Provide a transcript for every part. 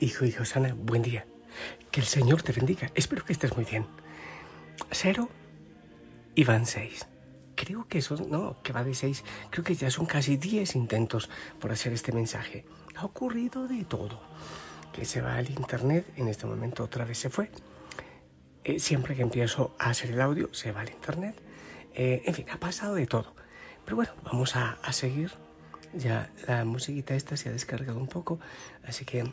hijo y Josana, buen día. Que el Señor te bendiga. Espero que estés muy bien. Cero y van seis. Creo que son, no, que va de seis. Creo que ya son casi diez intentos por hacer este mensaje. Ha ocurrido de todo. Que se va al internet, en este momento otra vez se fue. Eh, siempre que empiezo a hacer el audio, se va al internet. Eh, en fin, ha pasado de todo. Pero bueno, vamos a, a seguir ya la musiquita esta se ha descargado un poco, así que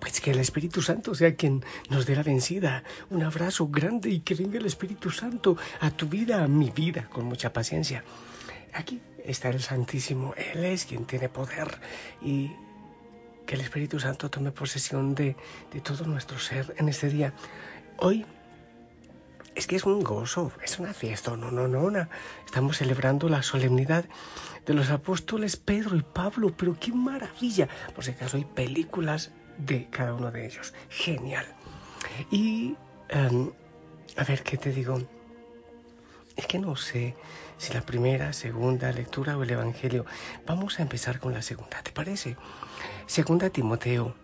pues que el Espíritu Santo sea quien nos dé la vencida. Un abrazo grande y que venga el Espíritu Santo a tu vida, a mi vida, con mucha paciencia. Aquí está el Santísimo. Él es quien tiene poder y que el Espíritu Santo tome posesión de, de todo nuestro ser en este día. Hoy es que es un gozo, es una fiesta, no, no, no, no. Estamos celebrando la solemnidad de los apóstoles Pedro y Pablo, pero qué maravilla. Por si acaso hay películas de cada uno de ellos. Genial. Y, em, a ver, ¿qué te digo? Es que no sé si la primera, segunda lectura o el Evangelio. Vamos a empezar con la segunda, ¿te parece? Segunda Timoteo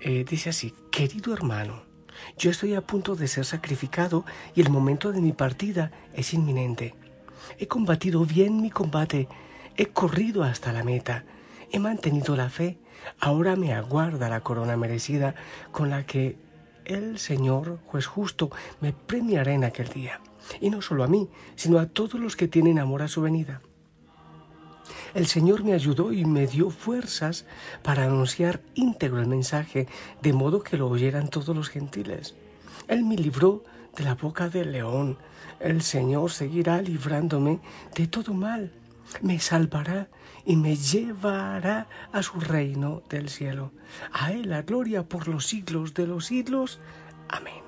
eh, dice así, querido hermano, yo estoy a punto de ser sacrificado y el momento de mi partida es inminente. He combatido bien mi combate, he corrido hasta la meta, he mantenido la fe, ahora me aguarda la corona merecida con la que el Señor, juez justo, me premiará en aquel día. Y no solo a mí, sino a todos los que tienen amor a su venida. El Señor me ayudó y me dio fuerzas para anunciar íntegro el mensaje, de modo que lo oyeran todos los gentiles. Él me libró de la boca del león. El Señor seguirá librándome de todo mal. Me salvará y me llevará a su reino del cielo. A Él la gloria por los siglos de los siglos. Amén.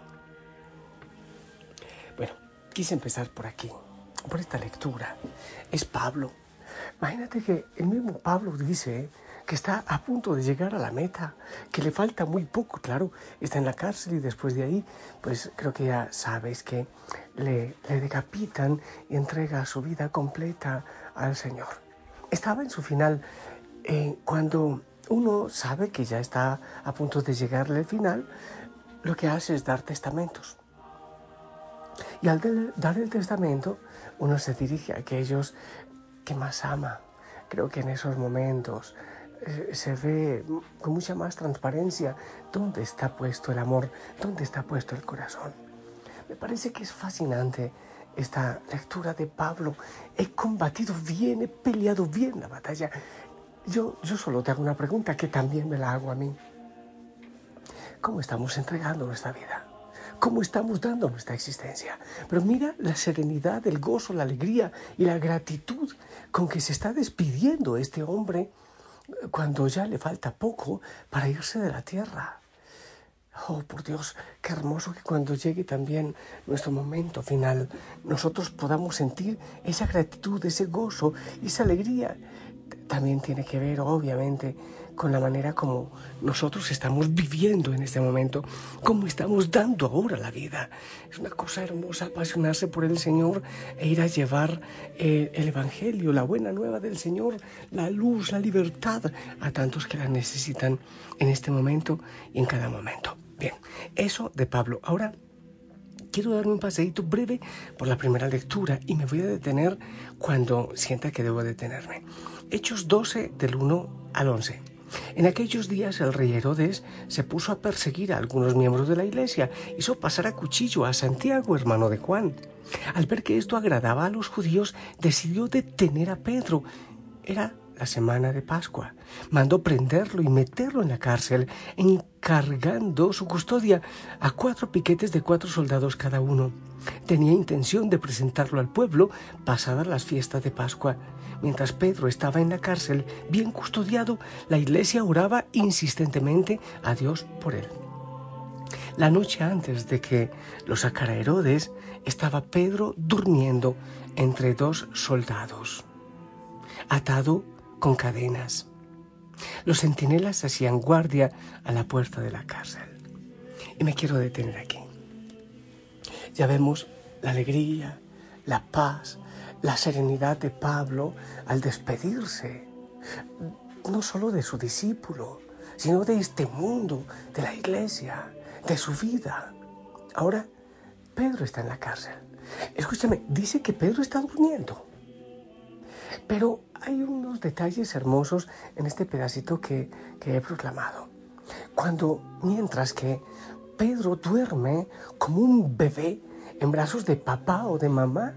Bueno, quise empezar por aquí, por esta lectura. Es Pablo Imagínate que el mismo Pablo dice que está a punto de llegar a la meta, que le falta muy poco, claro, está en la cárcel y después de ahí, pues creo que ya sabes que le, decapitan y entrega su vida completa al Señor. Estaba en su final eh, cuando uno sabe que ya está a punto de llegarle al final, lo que hace es dar testamentos. Y al dar el testamento, uno se dirige a aquellos que más ama. Creo que en esos momentos eh, se ve con mucha más transparencia dónde está puesto el amor, dónde está puesto el corazón. Me parece que es fascinante esta lectura de Pablo. He combatido bien, he peleado bien la batalla. Yo, yo solo te hago una pregunta que también me la hago a mí. ¿Cómo estamos entregando nuestra vida? cómo estamos dando nuestra existencia. Pero mira la serenidad, el gozo, la alegría y la gratitud con que se está despidiendo este hombre cuando ya le falta poco para irse de la tierra. Oh, por Dios, qué hermoso que cuando llegue también nuestro momento final, nosotros podamos sentir esa gratitud, ese gozo esa alegría. También tiene que ver, obviamente, con la manera como nosotros estamos viviendo en este momento, cómo estamos dando ahora la vida. Es una cosa hermosa apasionarse por el Señor e ir a llevar eh, el Evangelio, la buena nueva del Señor, la luz, la libertad a tantos que la necesitan en este momento y en cada momento. Bien, eso de Pablo. Ahora quiero darme un paseíto breve por la primera lectura y me voy a detener cuando sienta que debo detenerme. Hechos 12 del 1 al 11. En aquellos días el rey Herodes se puso a perseguir a algunos miembros de la iglesia, hizo pasar a cuchillo a Santiago, hermano de Juan. Al ver que esto agradaba a los judíos, decidió detener a Pedro. Era la semana de Pascua. Mandó prenderlo y meterlo en la cárcel, encargando su custodia a cuatro piquetes de cuatro soldados cada uno. Tenía intención de presentarlo al pueblo pasadas las fiestas de Pascua. Mientras Pedro estaba en la cárcel, bien custodiado, la iglesia oraba insistentemente a Dios por él. La noche antes de que lo sacara Herodes, estaba Pedro durmiendo entre dos soldados, atado con cadenas. Los centinelas hacían guardia a la puerta de la cárcel. Y me quiero detener aquí. Ya vemos la alegría, la paz, la serenidad de Pablo al despedirse, no solo de su discípulo, sino de este mundo, de la iglesia, de su vida. Ahora, Pedro está en la cárcel. Escúchame, dice que Pedro está durmiendo. Pero hay unos detalles hermosos en este pedacito que, he proclamado. Cuando, mientras que Pedro duerme como un bebé en brazos de papá o de mamá,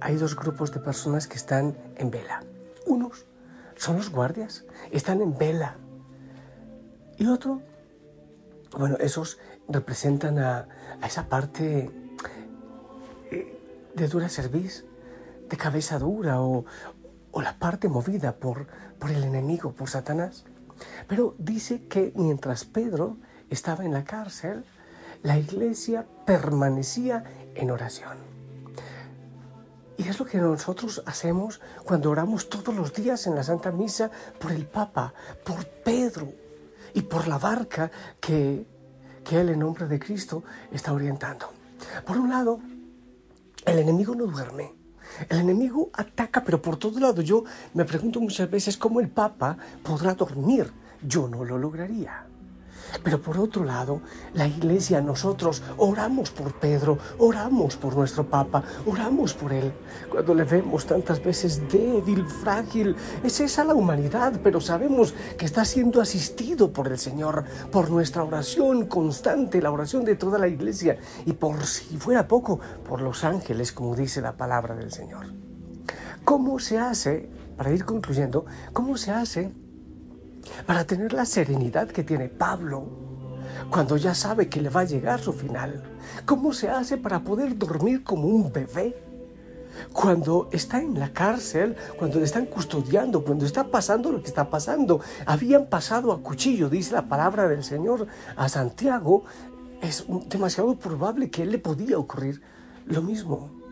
hay dos grupos de personas que están en vela. Unos son los guardias, están en vela. Y otro, bueno, esos representan a, esa parte eh, de dura cerviz, de cabeza dura o, o la parte movida por, por el enemigo, por Satanás. Pero dice que mientras Pedro estaba en la cárcel, la iglesia permanecía en oración. Y es lo que nosotros hacemos cuando oramos todos los días en la Santa Misa por el Papa, por Pedro y por la barca que, que Él en nombre de Cristo está orientando. Por un lado, el enemigo no duerme. El enemigo ataca, pero por todo lado. Yo me pregunto muchas veces cómo el Papa podrá dormir. Yo no lo lograría. Pero por otro lado, la iglesia, nosotros oramos por Pedro, oramos por nuestro Papa, oramos por él. Cuando le vemos tantas veces débil, frágil, es esa la humanidad, pero sabemos que está siendo asistido por el Señor, por nuestra oración constante, la oración de toda la iglesia y por si fuera poco, por los ángeles, como dice la palabra del Señor. ¿Cómo se hace, para ir concluyendo, cómo se hace para tener la serenidad que tiene Pablo cuando ya sabe que le va a llegar su final. ¿Cómo se hace para poder dormir como un bebé? Cuando está en la cárcel, cuando le están custodiando, cuando está pasando lo que está pasando, habían pasado a cuchillo, dice la palabra del Señor a Santiago, es demasiado probable que él le podía ocurrir lo mismo.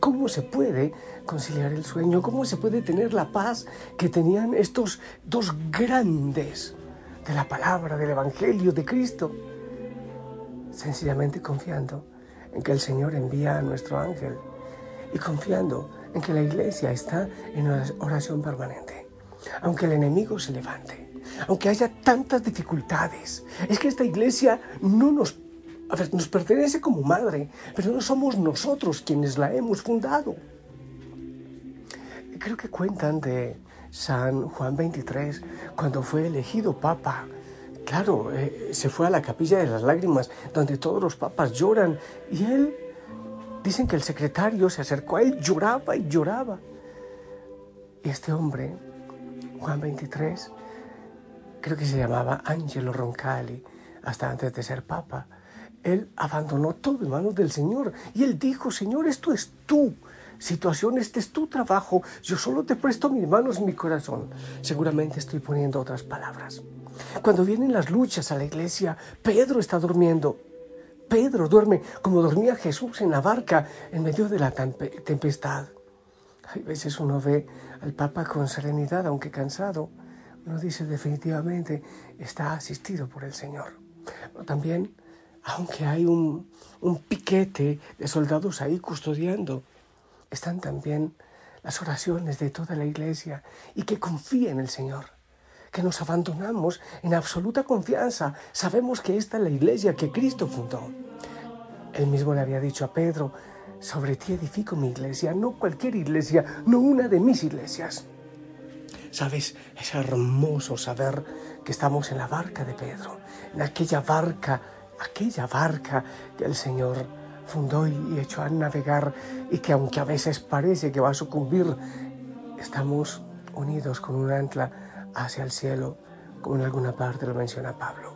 ¿Cómo se puede conciliar el sueño? ¿Cómo se puede tener la paz que tenían estos dos grandes de la palabra, del Evangelio, de Cristo? Sencillamente confiando en que el Señor envía a nuestro ángel y confiando en que la iglesia está en oración permanente. Aunque el enemigo se levante, aunque haya tantas dificultades, es que esta iglesia no nos a ver, nos pertenece como madre, pero no somos nosotros quienes la hemos fundado. Creo que cuentan de San Juan 23, cuando fue elegido papa. Claro, eh, se fue a la capilla de las lágrimas, donde todos los papas lloran, y él, dicen que el secretario se acercó a él, lloraba y lloraba. Y este hombre, Juan 23, creo que se llamaba Angelo Roncalli, hasta antes de ser papa, él abandonó todo en manos del Señor y él dijo, Señor, esto es tu situación, este es tu trabajo, yo solo te presto mis manos y mi corazón. Seguramente estoy poniendo otras palabras. Cuando vienen las luchas a la iglesia, Pedro está durmiendo. Pedro duerme como dormía Jesús en la barca en medio de la tempestad. Hay veces uno ve al Papa con serenidad, aunque cansado. Uno dice definitivamente está asistido por el Señor. Pero también aunque hay un, piquete de soldados ahí custodiando, están también las oraciones de toda la iglesia y que confía en el Señor, que nos abandonamos en absoluta confianza. Sabemos que esta es la iglesia que Cristo fundó. Él mismo le había dicho a Pedro, sobre ti edifico mi iglesia, no cualquier iglesia, no una de mis iglesias. Sabes, es hermoso saber que estamos en la barca de Pedro, en aquella barca aquella barca que el Señor fundó y echó a navegar y que aunque a veces parece que va a sucumbir, estamos unidos con un ancla hacia el cielo, como en alguna parte lo menciona Pablo.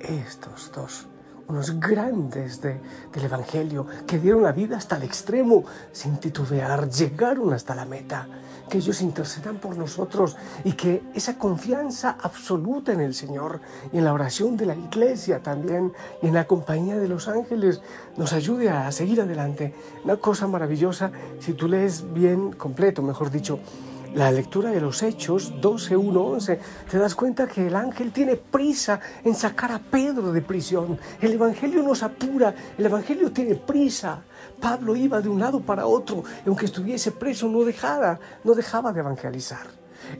Estos dos, unos grandes del Evangelio, que dieron la vida hasta el extremo, sin titubear, llegaron hasta la meta que ellos intercedan por nosotros y que esa confianza absoluta en el Señor y en la oración de la iglesia también y en la compañía de los ángeles nos ayude a seguir adelante. Una cosa maravillosa, si tú lees bien completo, mejor dicho, la lectura de los Hechos 12, 1, 11, te das cuenta que el ángel tiene prisa en sacar a Pedro de prisión. El Evangelio nos apura, el Evangelio tiene prisa. Pablo iba de un lado para otro, aunque estuviese preso, no dejaba, no dejaba de evangelizar.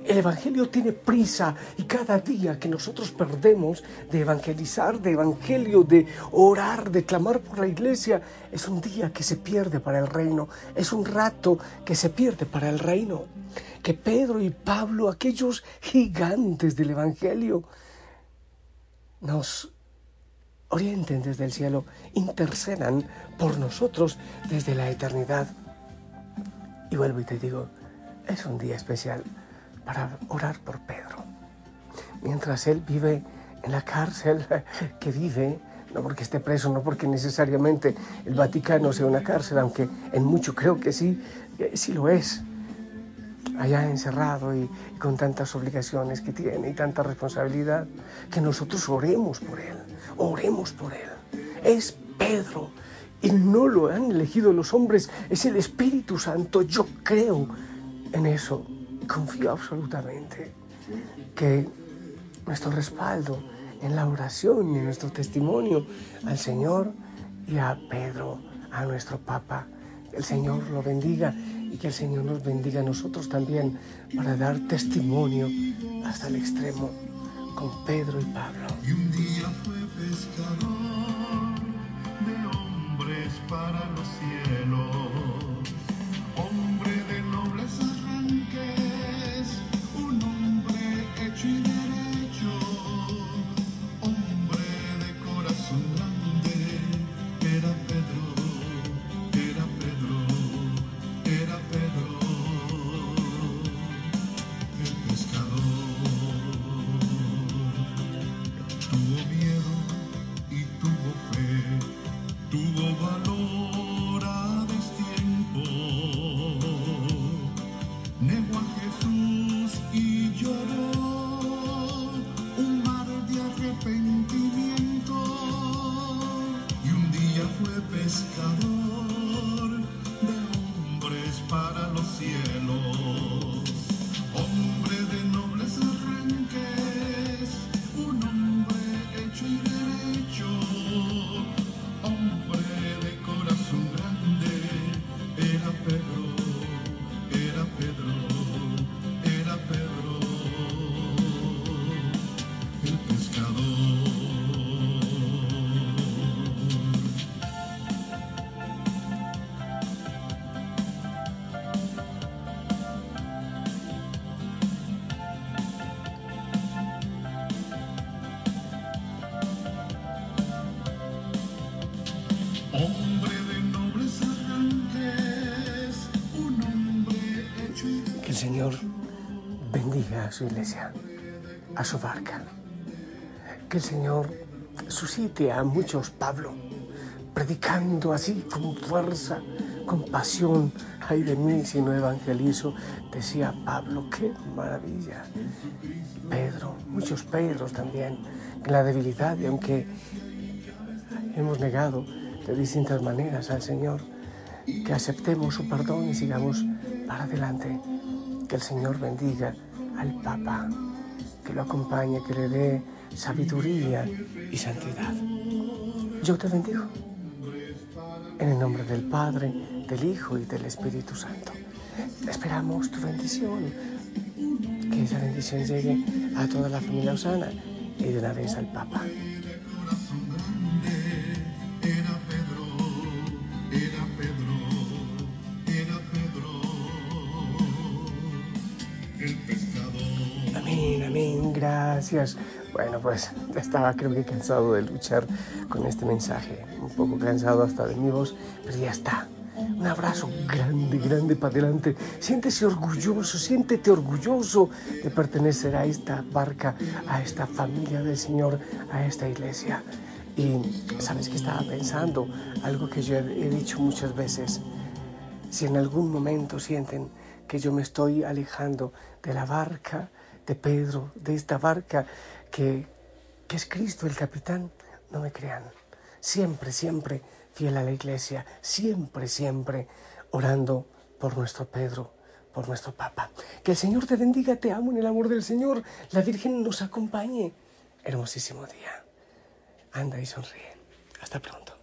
El Evangelio tiene prisa y cada día que nosotros perdemos de evangelizar, de Evangelio, de orar, de clamar por la iglesia, es un día que se pierde para el reino, es un rato que se pierde para el reino. Que Pedro y Pablo, aquellos gigantes del Evangelio, nos orienten desde el cielo, intercedan por nosotros desde la eternidad. Y vuelvo y te digo, es un día especial para orar por Pedro. Mientras él vive en la cárcel que vive, no porque esté preso, no porque necesariamente el Vaticano sea una cárcel, aunque en mucho creo que sí, sí lo es, allá encerrado y, con tantas obligaciones que tiene y tanta responsabilidad, que nosotros oremos por él, oremos por él. Es Pedro y no lo han elegido los hombres, es el Espíritu Santo. Yo creo en eso, confío absolutamente que nuestro respaldo en la oración y en nuestro testimonio al Señor y a Pedro, a nuestro Papa, el Señor lo bendiga y que el Señor nos bendiga a nosotros también para dar testimonio hasta el extremo con Pedro y Pablo. Y un día fue pescador de hombres para los cielos. Iglesia, a su barca. Que el Señor suscite a muchos Pablo, predicando así con fuerza, con pasión. Ay de mí si no evangelizo, decía Pablo, qué maravilla. Pedro, muchos Pedros también, en la debilidad, y aunque hemos negado de distintas maneras al Señor, que aceptemos su perdón y sigamos para adelante que el Señor bendiga al Papa, que lo acompañe, que le dé sabiduría y santidad. Yo te bendigo. En el nombre del Padre, del Hijo y del Espíritu Santo. Esperamos tu bendición. Que esa bendición llegue a toda la familia Osana y de una vez al Papa. Gracias. Bueno, pues estaba creo que cansado de luchar con este mensaje, un poco cansado hasta de mi voz, pero ya está. Un abrazo grande, grande para adelante. Siéntese orgulloso, siéntete orgulloso de pertenecer a esta barca, a esta familia del Señor, a esta iglesia. Y sabes que estaba pensando algo que yo he dicho muchas veces. Si en algún momento sienten que yo me estoy alejando de la barca, de Pedro, de esta barca que, que es Cristo el capitán, no me crean. Siempre, siempre fiel a la iglesia, siempre, siempre orando por nuestro Pedro, por nuestro Papa. Que el Señor te bendiga, te amo en el amor del Señor, la Virgen nos acompañe. Hermosísimo día. Anda y sonríe. Hasta pronto.